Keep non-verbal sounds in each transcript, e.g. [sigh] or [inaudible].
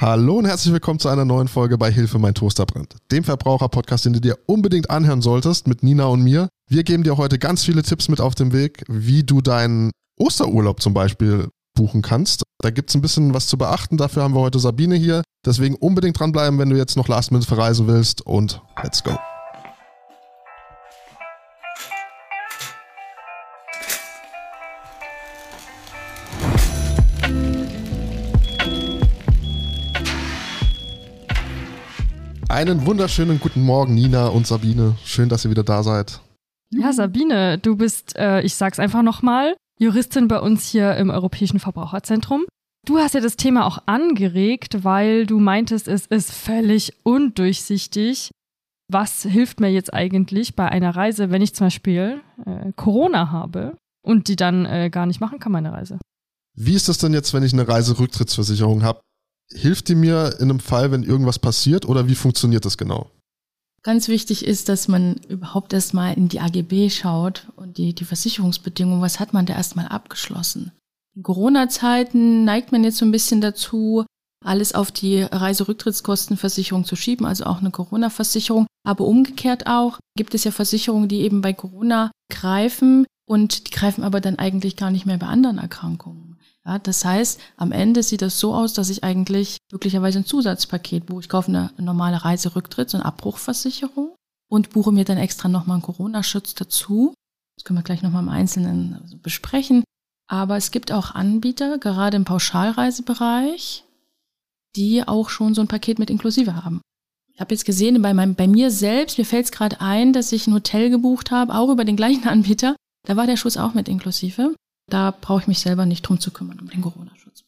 Hallo und herzlich willkommen zu einer neuen Folge bei Hilfe mein Toaster brennt, dem Verbraucher-Podcast, den du dir unbedingt anhören solltest mit Nina und mir. Wir geben dir heute ganz viele Tipps mit auf den Weg, wie du deinen Osterurlaub zum Beispiel buchen kannst. Da gibt es ein bisschen was zu beachten, dafür haben wir heute Sabine hier. Deswegen unbedingt dranbleiben, wenn du jetzt noch Last Minute verreisen willst und let's go. Einen wunderschönen guten Morgen, Nina und Sabine. Schön, dass ihr wieder da seid. Ja, Sabine, du bist, äh, ich sag's einfach nochmal, Juristin bei uns hier im Europäischen Verbraucherzentrum. Du hast ja das Thema auch angeregt, weil du meintest, es ist völlig undurchsichtig. Was hilft mir jetzt eigentlich bei einer Reise, wenn ich zum Beispiel äh, Corona habe und die dann äh, gar nicht machen kann, meine Reise? Wie ist das denn jetzt, wenn ich eine Reiserücktrittsversicherung habe? Hilft die mir in einem Fall, wenn irgendwas passiert oder wie funktioniert das genau? Ganz wichtig ist, dass man überhaupt erstmal in die AGB schaut und die, die Versicherungsbedingungen, was hat man da erstmal abgeschlossen. In Corona-Zeiten neigt man jetzt so ein bisschen dazu, alles auf die Reiserücktrittskostenversicherung zu schieben, also auch eine Corona-Versicherung. Aber umgekehrt auch gibt es ja Versicherungen, die eben bei Corona greifen und die greifen aber dann eigentlich gar nicht mehr bei anderen Erkrankungen. Ja, das heißt, am Ende sieht das so aus, dass ich eigentlich möglicherweise ein Zusatzpaket buche. Ich kaufe eine normale Reiserücktritts- und Abbruchversicherung und buche mir dann extra nochmal einen Corona-Schutz dazu. Das können wir gleich nochmal im Einzelnen besprechen. Aber es gibt auch Anbieter, gerade im Pauschalreisebereich, die auch schon so ein Paket mit inklusive haben. Ich habe jetzt gesehen, bei, meinem, bei mir selbst, mir fällt es gerade ein, dass ich ein Hotel gebucht habe, auch über den gleichen [laughs] Anbieter. Da war der Schutz auch mit inklusive. Da brauche ich mich selber nicht drum zu kümmern, um den Corona-Schutz.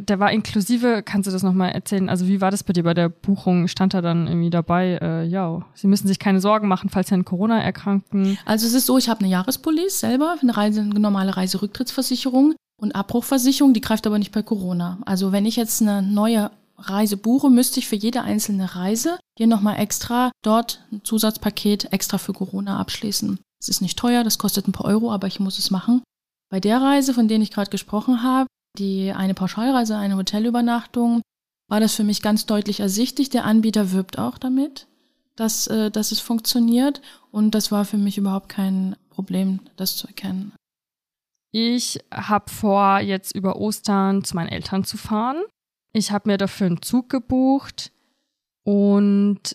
Der war inklusive, kannst du das nochmal erzählen? Also wie war das bei dir bei der Buchung? Stand da dann irgendwie dabei, äh, ja, Sie müssen sich keine Sorgen machen, falls Sie an Corona erkranken? Also es ist so, ich habe eine Jahrespolice selber, eine, Reise, eine normale Reiserücktrittsversicherung und Abbruchversicherung, die greift aber nicht bei Corona. Also wenn ich jetzt eine neue Reise buche, müsste ich für jede einzelne Reise hier nochmal extra dort ein Zusatzpaket extra für Corona abschließen. Es ist nicht teuer, das kostet ein paar Euro, aber ich muss es machen. Bei der Reise, von der ich gerade gesprochen habe, die eine Pauschalreise, eine Hotelübernachtung, war das für mich ganz deutlich ersichtlich. Der Anbieter wirbt auch damit, dass, äh, dass es funktioniert. Und das war für mich überhaupt kein Problem, das zu erkennen. Ich habe vor, jetzt über Ostern zu meinen Eltern zu fahren. Ich habe mir dafür einen Zug gebucht und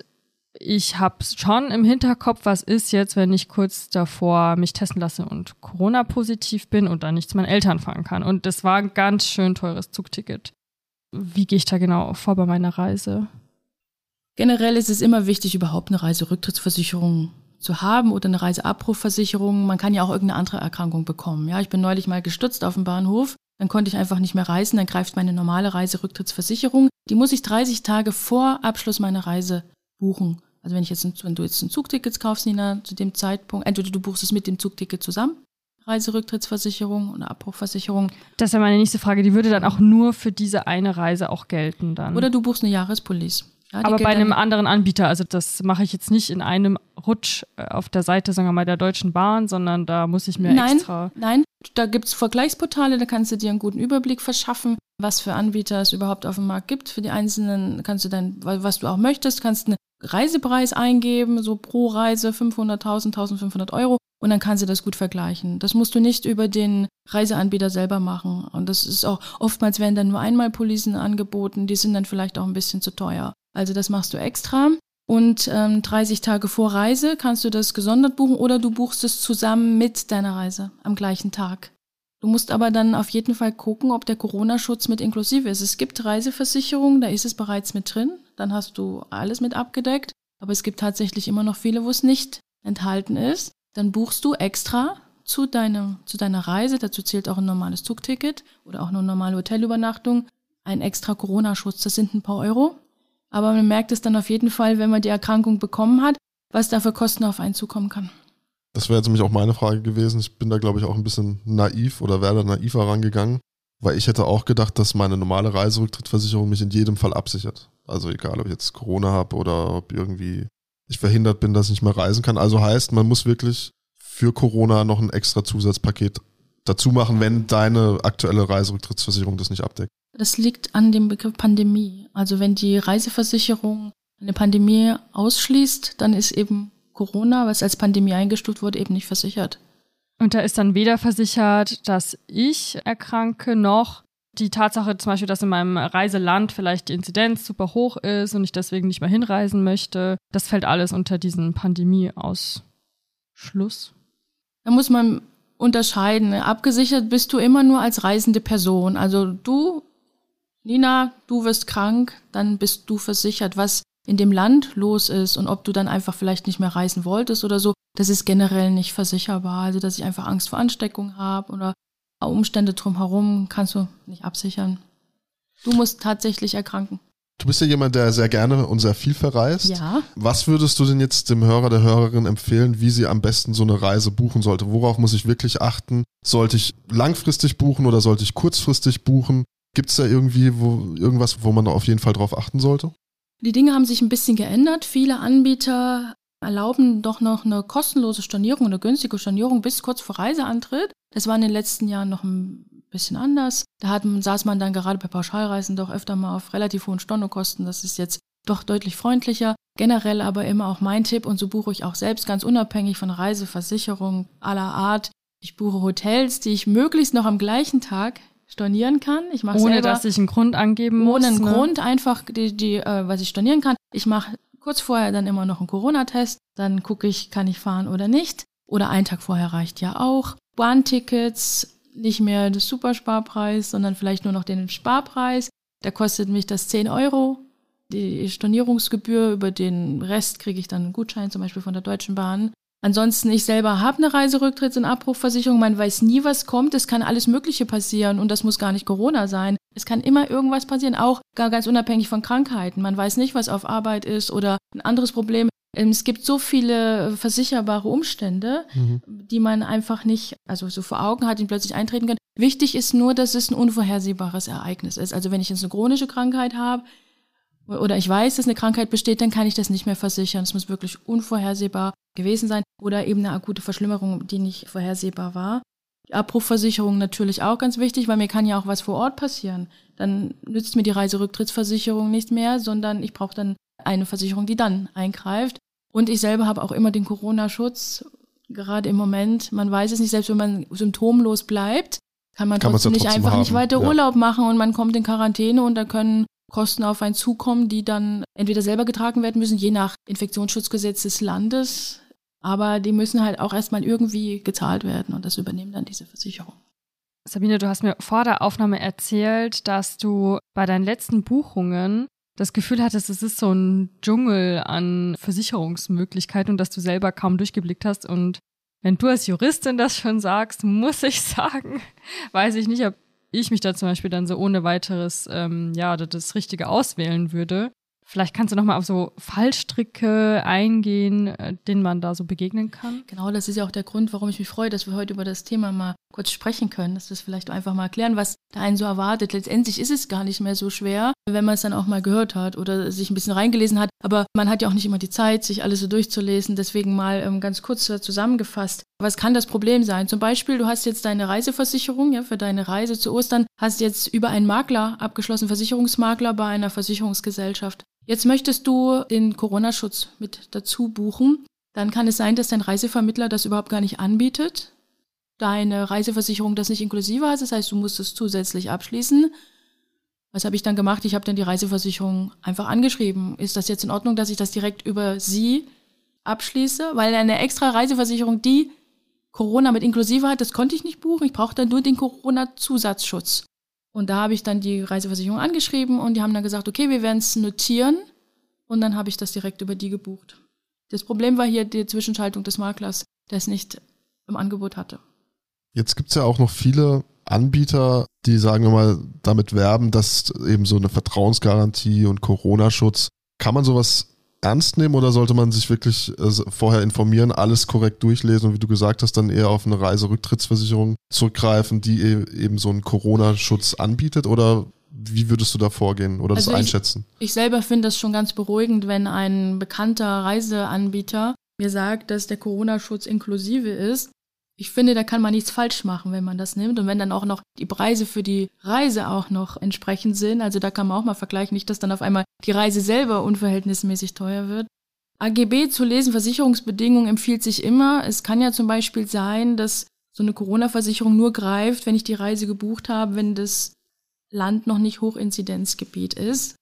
ich habe schon im Hinterkopf, was ist jetzt, wenn ich kurz davor mich testen lasse und Corona-positiv bin und dann nicht zu meinen Eltern fahren kann. Und das war ein ganz schön teures Zugticket. Wie gehe ich da genau vor bei meiner Reise? Generell ist es immer wichtig, überhaupt eine Reiserücktrittsversicherung zu haben oder eine Reiseabbruchversicherung. Man kann ja auch irgendeine andere Erkrankung bekommen. Ja, ich bin neulich mal gestützt auf dem Bahnhof. Dann konnte ich einfach nicht mehr reisen. Dann greift meine normale Reiserücktrittsversicherung. Die muss ich 30 Tage vor Abschluss meiner Reise buchen. Also wenn ich jetzt, wenn du jetzt ein Zugticket kaufst, Nina, zu dem Zeitpunkt, entweder du buchst es mit dem Zugticket zusammen, Reiserücktrittsversicherung oder Abbruchversicherung. Das ist ja meine nächste Frage. Die würde dann auch nur für diese eine Reise auch gelten dann. Oder du buchst eine Jahrespolice. Ja, Aber bei einem anderen Anbieter, also das mache ich jetzt nicht in einem Rutsch äh, auf der Seite, sagen wir mal, der Deutschen Bahn, sondern da muss ich mir nein, extra. Nein, da gibt es Vergleichsportale, da kannst du dir einen guten Überblick verschaffen, was für Anbieter es überhaupt auf dem Markt gibt. Für die einzelnen kannst du dann, was du auch möchtest, kannst einen Reisepreis eingeben, so pro Reise 500.000, 1500 Euro und dann kannst du das gut vergleichen. Das musst du nicht über den Reiseanbieter selber machen. Und das ist auch, oftmals werden dann nur einmal Policen angeboten, die sind dann vielleicht auch ein bisschen zu teuer. Also das machst du extra. Und ähm, 30 Tage vor Reise kannst du das gesondert buchen oder du buchst es zusammen mit deiner Reise am gleichen Tag. Du musst aber dann auf jeden Fall gucken, ob der Corona-Schutz mit inklusive ist. Es gibt Reiseversicherungen, da ist es bereits mit drin, dann hast du alles mit abgedeckt. Aber es gibt tatsächlich immer noch viele, wo es nicht enthalten ist. Dann buchst du extra zu, deinem, zu deiner Reise, dazu zählt auch ein normales Zugticket oder auch eine normale Hotelübernachtung, ein extra Corona-Schutz, das sind ein paar Euro. Aber man merkt es dann auf jeden Fall, wenn man die Erkrankung bekommen hat, was da für Kosten auf einen zukommen kann. Das wäre jetzt nämlich auch meine Frage gewesen. Ich bin da, glaube ich, auch ein bisschen naiv oder wäre da naiv herangegangen, weil ich hätte auch gedacht, dass meine normale Reiserücktrittversicherung mich in jedem Fall absichert. Also egal, ob ich jetzt Corona habe oder ob irgendwie ich verhindert bin, dass ich nicht mehr reisen kann. Also heißt, man muss wirklich für Corona noch ein extra Zusatzpaket dazu machen, wenn deine aktuelle Reiserücktrittsversicherung das nicht abdeckt. Das liegt an dem Begriff Pandemie. Also wenn die Reiseversicherung eine Pandemie ausschließt, dann ist eben Corona, was als Pandemie eingestuft wurde, eben nicht versichert. Und da ist dann weder versichert, dass ich erkranke, noch die Tatsache zum Beispiel, dass in meinem Reiseland vielleicht die Inzidenz super hoch ist und ich deswegen nicht mehr hinreisen möchte. Das fällt alles unter diesen Pandemieausschluss. Da muss man unterscheiden. Abgesichert bist du immer nur als reisende Person. Also du, Nina, du wirst krank, dann bist du versichert. Was in dem Land los ist und ob du dann einfach vielleicht nicht mehr reisen wolltest oder so, das ist generell nicht versicherbar. Also, dass ich einfach Angst vor Ansteckung habe oder Umstände drumherum kannst du nicht absichern. Du musst tatsächlich erkranken. Du bist ja jemand, der sehr gerne und sehr viel verreist. Ja. Was würdest du denn jetzt dem Hörer, der Hörerin empfehlen, wie sie am besten so eine Reise buchen sollte? Worauf muss ich wirklich achten? Sollte ich langfristig buchen oder sollte ich kurzfristig buchen? Gibt es da irgendwie wo, irgendwas, wo man auf jeden Fall drauf achten sollte? Die Dinge haben sich ein bisschen geändert. Viele Anbieter erlauben doch noch eine kostenlose Stornierung, eine günstige Stornierung bis kurz vor Reiseantritt. Das war in den letzten Jahren noch ein bisschen anders. Da hat, saß man dann gerade bei Pauschalreisen doch öfter mal auf relativ hohen Stornokosten. Das ist jetzt doch deutlich freundlicher. Generell aber immer auch mein Tipp und so buche ich auch selbst ganz unabhängig von Reiseversicherungen aller Art. Ich buche Hotels, die ich möglichst noch am gleichen Tag stornieren kann. Ich mache ohne selber, dass ich einen Grund angeben muss. Ohne einen ne? Grund einfach die, die äh, was ich stornieren kann. Ich mache kurz vorher dann immer noch einen Corona-Test. Dann gucke ich, kann ich fahren oder nicht. Oder einen Tag vorher reicht ja auch. Bahntickets, nicht mehr das Supersparpreis, sondern vielleicht nur noch den Sparpreis. Da kostet mich das 10 Euro. Die Stornierungsgebühr, über den Rest kriege ich dann einen Gutschein, zum Beispiel von der Deutschen Bahn. Ansonsten, ich selber habe eine Reiserücktritts- und Abbruchversicherung. Man weiß nie, was kommt. Es kann alles Mögliche passieren und das muss gar nicht Corona sein. Es kann immer irgendwas passieren, auch gar ganz unabhängig von Krankheiten. Man weiß nicht, was auf Arbeit ist oder ein anderes Problem. Ähm, es gibt so viele versicherbare Umstände, mhm. die man einfach nicht, also so vor Augen hat, die plötzlich eintreten können. Wichtig ist nur, dass es ein unvorhersehbares Ereignis ist. Also wenn ich jetzt eine chronische Krankheit habe, oder ich weiß, dass eine Krankheit besteht, dann kann ich das nicht mehr versichern. Es muss wirklich unvorhersehbar gewesen sein oder eben eine akute Verschlimmerung, die nicht vorhersehbar war. Die Abbruchversicherung natürlich auch ganz wichtig, weil mir kann ja auch was vor Ort passieren. Dann nützt mir die Reiserücktrittsversicherung nicht mehr, sondern ich brauche dann eine Versicherung, die dann eingreift. Und ich selber habe auch immer den Corona-Schutz. Gerade im Moment, man weiß es nicht, selbst wenn man symptomlos bleibt, kann man kann trotzdem nicht einfach haben. nicht weiter ja. Urlaub machen und man kommt in Quarantäne und da können Kosten auf einen zukommen, die dann entweder selber getragen werden müssen, je nach Infektionsschutzgesetz des Landes, aber die müssen halt auch erstmal irgendwie gezahlt werden und das übernehmen dann diese Versicherung. Sabine, du hast mir vor der Aufnahme erzählt, dass du bei deinen letzten Buchungen das Gefühl hattest, es ist so ein Dschungel an Versicherungsmöglichkeiten und dass du selber kaum durchgeblickt hast. Und wenn du als Juristin das schon sagst, muss ich [laughs] sagen, weiß ich nicht, ob ich mich da zum Beispiel dann so ohne weiteres, ähm, ja, das Richtige auswählen würde. Vielleicht kannst du nochmal auf so Fallstricke eingehen, äh, denen man da so begegnen kann. Genau, das ist ja auch der Grund, warum ich mich freue, dass wir heute über das Thema mal kurz sprechen können, dass wir es vielleicht einfach mal erklären, was da einen so erwartet. Letztendlich ist es gar nicht mehr so schwer, wenn man es dann auch mal gehört hat oder sich ein bisschen reingelesen hat. Aber man hat ja auch nicht immer die Zeit, sich alles so durchzulesen. Deswegen mal ähm, ganz kurz zusammengefasst. Was kann das Problem sein? Zum Beispiel, du hast jetzt deine Reiseversicherung ja, für deine Reise zu Ostern, hast jetzt über einen Makler abgeschlossen, Versicherungsmakler bei einer Versicherungsgesellschaft. Jetzt möchtest du den Corona-Schutz mit dazu buchen. Dann kann es sein, dass dein Reisevermittler das überhaupt gar nicht anbietet deine Reiseversicherung das nicht inklusive hat. Das heißt, du musst es zusätzlich abschließen. Was habe ich dann gemacht? Ich habe dann die Reiseversicherung einfach angeschrieben. Ist das jetzt in Ordnung, dass ich das direkt über sie abschließe? Weil eine extra Reiseversicherung, die Corona mit inklusive hat, das konnte ich nicht buchen. Ich brauchte nur den Corona-Zusatzschutz. Und da habe ich dann die Reiseversicherung angeschrieben und die haben dann gesagt, okay, wir werden es notieren. Und dann habe ich das direkt über die gebucht. Das Problem war hier die Zwischenschaltung des Maklers, der es nicht im Angebot hatte. Jetzt gibt's ja auch noch viele Anbieter, die, sagen wir mal, damit werben, dass eben so eine Vertrauensgarantie und Corona-Schutz, kann man sowas ernst nehmen oder sollte man sich wirklich äh, vorher informieren, alles korrekt durchlesen und wie du gesagt hast, dann eher auf eine Reiserücktrittsversicherung zurückgreifen, die e-, eben so einen Corona-Schutz anbietet oder wie würdest du da vorgehen oder also das einschätzen? Ich, ich selber finde das schon ganz beruhigend, wenn ein bekannter Reiseanbieter mir sagt, dass der Corona-Schutz inklusive ist ich finde, da kann man nichts falsch machen, wenn man das nimmt. Und wenn dann auch noch die Preise für die Reise auch noch entsprechend sind, also da kann man auch mal vergleichen, nicht, dass dann auf einmal die Reise selber unverhältnismäßig teuer wird. AGB zu lesen, Versicherungsbedingungen empfiehlt sich immer. Es kann ja zum Beispiel sein, dass so eine Corona-Versicherung nur greift, wenn ich die Reise gebucht habe, wenn das Land noch nicht Hochinzidenzgebiet ist.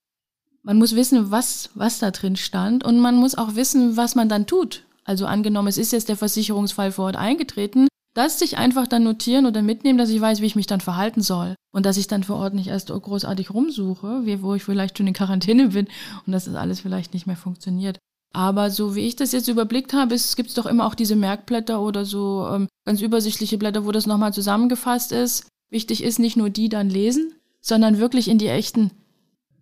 Man muss wissen, was, was da drin stand und man muss auch wissen, was man dann tut. Also angenommen, es ist jetzt der Versicherungsfall vor Ort eingetreten, das sich einfach dann notieren oder mitnehmen, dass ich weiß, wie ich mich dann verhalten soll. Und dass ich dann vor Ort nicht erst großartig rumsuche, wo ich vielleicht schon in Quarantäne bin und dass das alles vielleicht nicht mehr funktioniert. Aber so wie ich das jetzt überblickt habe, es gibt doch immer auch diese Merkblätter oder so ähm, ganz übersichtliche Blätter, wo das nochmal zusammengefasst ist. Wichtig ist nicht nur die dann lesen, sondern wirklich in die echten,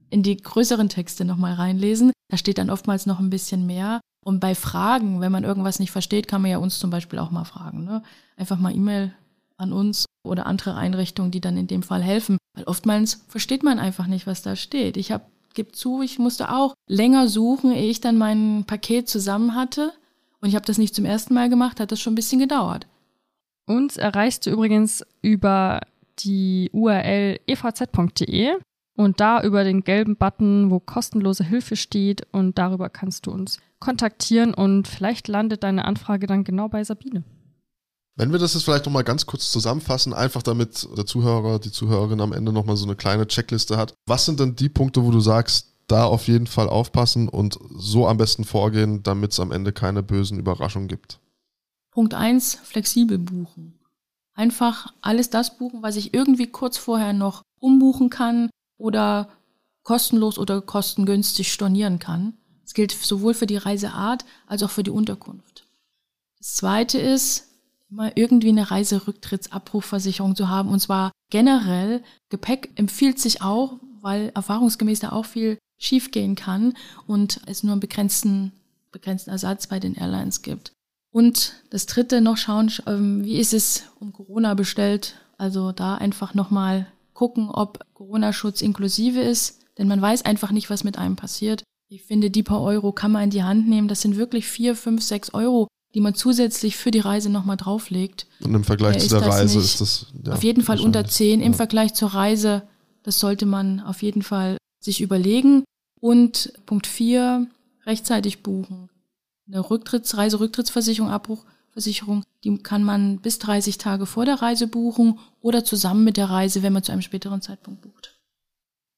in die größeren Texte nochmal reinlesen. Da steht dann oftmals noch ein bisschen mehr. Und bei Fragen, wenn man irgendwas nicht versteht, kann man ja uns zum Beispiel auch mal fragen. Ne? Einfach mal E-Mail an uns oder andere Einrichtungen, die dann in dem Fall helfen. Weil oftmals versteht man einfach nicht, was da steht. Ich habe, gebe zu, ich musste auch länger suchen, ehe ich dann mein Paket zusammen hatte. Und ich habe das nicht zum ersten Mal gemacht, hat das schon ein bisschen gedauert. Uns erreichst du übrigens über die URL evz.de und da über den gelben Button, wo kostenlose Hilfe steht und darüber kannst du uns kontaktieren und vielleicht landet deine Anfrage dann genau bei Sabine. Wenn wir das jetzt vielleicht nochmal ganz kurz zusammenfassen, einfach damit der Zuhörer, die Zuhörerin am Ende nochmal so eine kleine Checkliste hat. Was sind denn die Punkte, wo du sagst, da auf jeden Fall aufpassen und so am besten vorgehen, damit es am Ende keine bösen Überraschungen gibt? Punkt eins: flexibel buchen. Einfach alles das buchen, was ich irgendwie kurz vorher noch umbuchen kann oder kostenlos oder kostengünstig stornieren kann. Das gilt sowohl für die Reiseart als auch für die Unterkunft. Das zweite ist, immer irgendwie eine Reiserücktrittsabrufversicherung zu haben. Und zwar generell, Gepäck empfiehlt sich auch, weil erfahrungsgemäß da auch viel schiefgehen kann und es nur einen begrenzten, begrenzten Ersatz bei den Airlines gibt. Und das dritte noch schauen, ähm, wie ist es um Corona bestellt? Also da einfach nochmal gucken, ob Corona-Schutz inklusive ist, denn man weiß einfach nicht, was mit einem passiert. Ich finde, die paar Euro kann man in die Hand nehmen. Das sind wirklich vier, fünf, sechs Euro, die man zusätzlich für die Reise nochmal drauflegt. Und im Vergleich ja, zu der Reise ist das ja, auf jeden Fall unter zehn. Im ja. Vergleich zur Reise, das sollte man auf jeden Fall sich überlegen. Und Punkt vier, rechtzeitig buchen. Eine Rücktritts Reiserücktrittsversicherung, Abbruchversicherung, die kann man bis 30 Tage vor der Reise buchen oder zusammen mit der Reise, wenn man zu einem späteren Zeitpunkt bucht.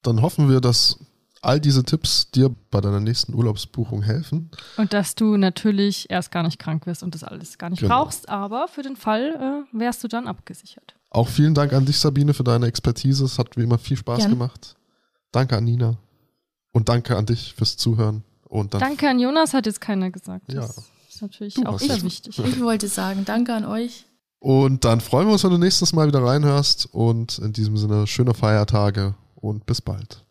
Dann hoffen wir, dass all diese Tipps dir bei deiner nächsten Urlaubsbuchung helfen. Und dass du natürlich erst gar nicht krank wirst und das alles gar nicht genau. brauchst, aber für den Fall äh, wärst du dann abgesichert. Auch vielen Dank an dich, Sabine, für deine Expertise. Es hat wie immer viel Spaß Gern. gemacht. Danke an Nina. Und danke an dich fürs Zuhören. Und danke an Jonas, hat jetzt keiner gesagt. Ja. Das ist natürlich du auch sehr ich, wichtig. Ich wollte sagen, danke an euch. Und dann freuen wir uns, wenn du nächstes Mal wieder reinhörst. Und in diesem Sinne, schöne Feiertage und bis bald.